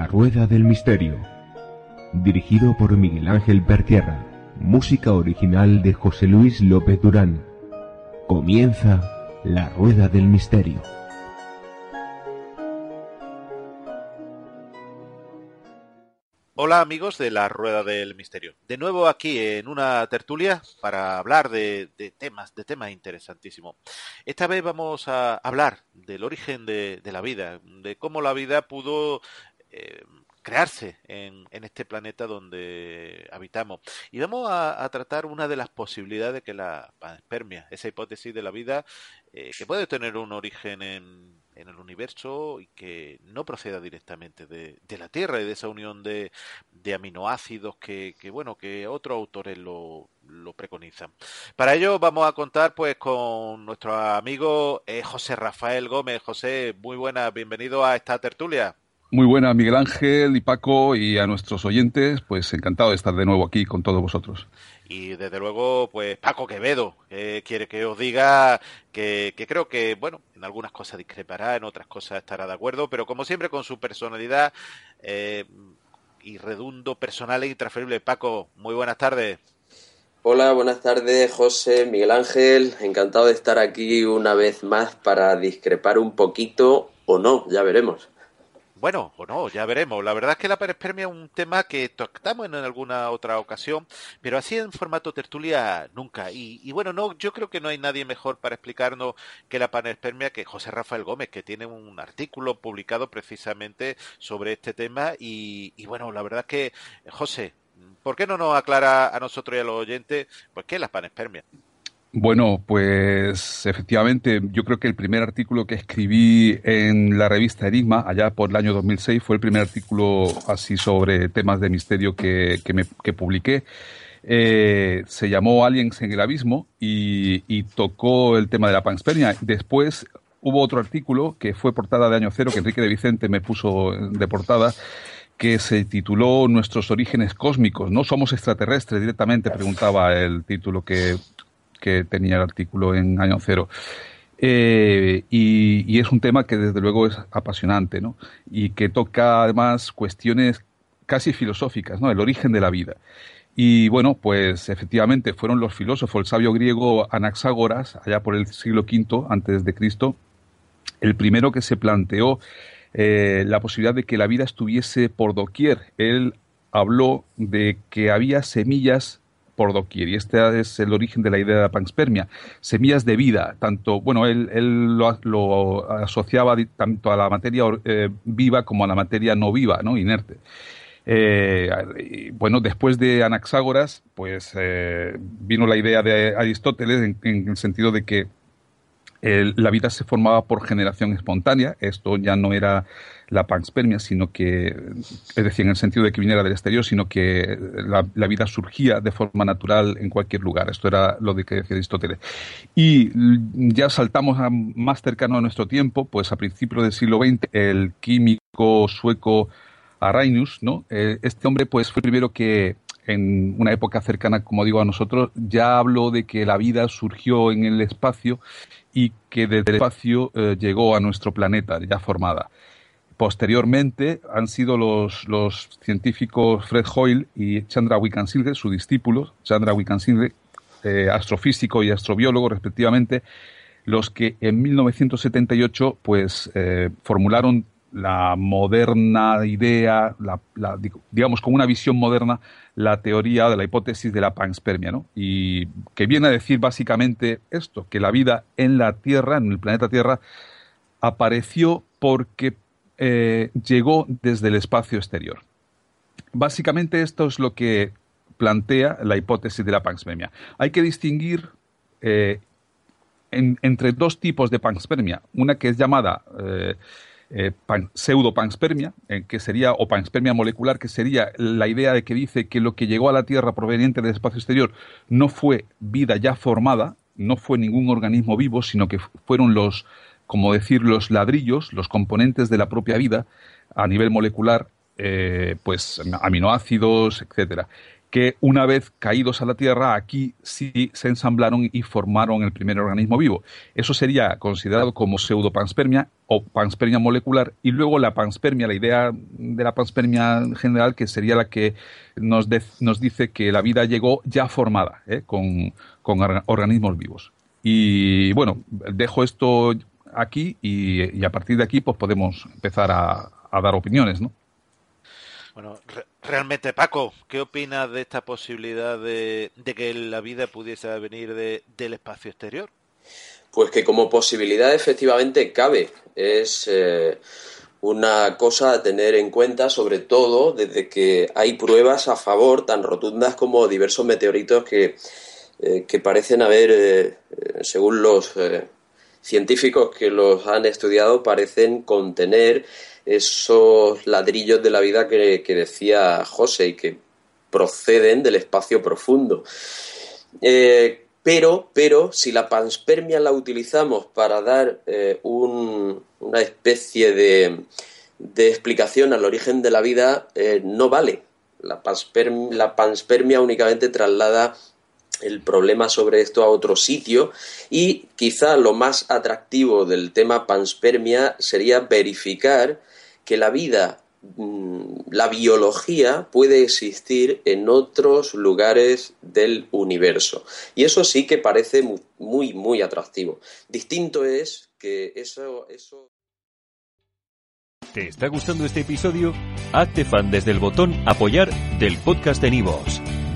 La Rueda del Misterio. Dirigido por Miguel Ángel Pertierra. Música original de José Luis López Durán. Comienza La Rueda del Misterio. Hola amigos de la Rueda del Misterio. De nuevo aquí en una tertulia para hablar de, temas, de temas interesantísimos. Esta vez vamos a hablar del origen de, la vida, de cómo la vida pudo eh, crearse en, este planeta donde habitamos. Y vamos a, tratar una de las posibilidades que la panspermia, esa hipótesis de la vida, eh, que puede tener un origen en, en el universo y que no proceda directamente de, la Tierra y de esa unión de, aminoácidos que, bueno, que otros autores lo, preconizan. Para ello vamos a contar pues con nuestro amigo eh, José Rafael Gómez. José, muy buenas, bienvenido a esta tertulia. Muy buena, Miguel Ángel y Paco, y a nuestros oyentes, pues encantado de estar de nuevo aquí con todos vosotros. Y desde luego, pues Paco Quevedo, que quiere que os diga que, creo que, bueno, en algunas cosas discrepará, en otras cosas estará de acuerdo, pero como siempre con su personalidad eh, y redundo personal e intransferible. Paco, muy buenas tardes. Hola, buenas tardes, José, Miguel Ángel. Encantado de estar aquí una vez más para discrepar un poquito o no, ya veremos. Bueno, o no, ya veremos. La verdad es que la panespermia es un tema que tocamos en alguna otra ocasión, pero así en formato tertulia nunca. Y, bueno, no, yo creo que no hay nadie mejor para explicarnos que la panespermia que José Rafael Gómez, que tiene un artículo publicado precisamente sobre este tema. Y, y bueno, la verdad es que, José, ¿por qué no nos aclara a nosotros y a los oyentes pues qué es la panespermia? Bueno, pues efectivamente, yo creo que el primer artículo que escribí en la revista Enigma, allá por el año 2006, fue el primer artículo así sobre temas de misterio que, que, publiqué. Eh, se llamó Aliens en el Abismo y, tocó el tema de la panspermia. Después hubo otro artículo que fue portada de Año Cero, que Enrique de Vicente me puso de portada, que se tituló Nuestros orígenes cósmicos. ¿No somos extraterrestres directamente? Preguntaba el título que que tenía el artículo en año cero. Eh, y, es un tema que desde luego es apasionante, ¿no? Y que toca además cuestiones casi filosóficas, ¿no? El origen de la vida. Y bueno, pues efectivamente fueron los filósofos, el sabio griego Anaxágoras, allá por el siglo V antes de Cristo, el primero que se planteó eh, la posibilidad de que la vida estuviese por doquier. Él habló de que había semillas por doquier. Y este es el origen de la idea de la panspermia. Semillas de vida, tanto, bueno, él, lo, asociaba tanto a la materia eh, viva como a la materia no viva, ¿no? Inerte. Eh, bueno, después de Anaxágoras, pues eh, vino la idea de Aristóteles en, el sentido de que la vida se formaba por generación espontánea. Esto ya no era la panspermia, sino que, es decir, en el sentido de que viniera del exterior, sino que la, vida surgía de forma natural en cualquier lugar. Esto era lo de que decía Aristóteles. Y ya saltamos a más cercano a nuestro tiempo, pues a principios del siglo XX, el químico sueco Arrhenius, ¿no? Eh, este hombre pues fue el primero que en una época cercana, como digo, a nosotros, ya habló de que la vida surgió en el espacio y que desde el espacio eh, llegó a nuestro planeta ya formada. Posteriormente han sido los, los científicos Fred Hoyle y Chandra Wickramasinghe, su discípulo, Chandra Wickramasinghe, eh, astrofísico y astrobiólogo respectivamente, los que en 1978 pues eh, formularon la moderna idea, la, digamos con una visión moderna, la teoría de la hipótesis de la panspermia, ¿no? Y que viene a decir básicamente esto, que la vida en la Tierra, en el planeta Tierra, apareció porque eh, llegó desde el espacio exterior. Básicamente esto es lo que plantea la hipótesis de la panspermia. Hay que distinguir eh, entre dos tipos de panspermia. Una que es llamada eh, eh, pseudopanspermia, eh, que sería, o panspermia molecular, que sería la idea de que dice que lo que llegó a la Tierra proveniente del espacio exterior no fue vida ya formada, no fue ningún organismo vivo, sino que fueron los, como decir, los ladrillos, los componentes de la propia vida a nivel molecular, eh, pues aminoácidos, etcétera que una vez caídos a la Tierra, aquí sí se ensamblaron y formaron el primer organismo vivo. Eso sería considerado como pseudopanspermia o panspermia molecular, y luego la panspermia, la idea de la panspermia general, que sería la que nos, nos dice que la vida llegó ya formada, ¿eh? con, organismos vivos. Y bueno, dejo esto aquí y, a partir de aquí pues podemos empezar a, a dar opiniones, ¿no? Bueno, realmente, Paco, ¿qué opinas de esta posibilidad de, que la vida pudiese venir del espacio exterior? Pues que como posibilidad efectivamente cabe. Es eh, una cosa a tener en cuenta, sobre todo desde que hay pruebas a favor tan rotundas como diversos meteoritos que, eh, que parecen haber, eh, según los científicos que los han estudiado, parecen contener esos ladrillos de la vida que, decía José y que proceden del espacio profundo. Eh, pero, pero si la panspermia la utilizamos para dar eh, una especie de, explicación al origen de la vida, eh, no vale. La la panspermia únicamente traslada el problema sobre esto a otro sitio y quizá lo más atractivo del tema panspermia sería verificar que la vida, mm, la biología puede existir en otros lugares del universo. Y eso sí que parece muy, muy, atractivo. Distinto es que eso, eso... ¿Te está gustando este episodio? Hazte fan desde el botón apoyar del podcast de Nivos.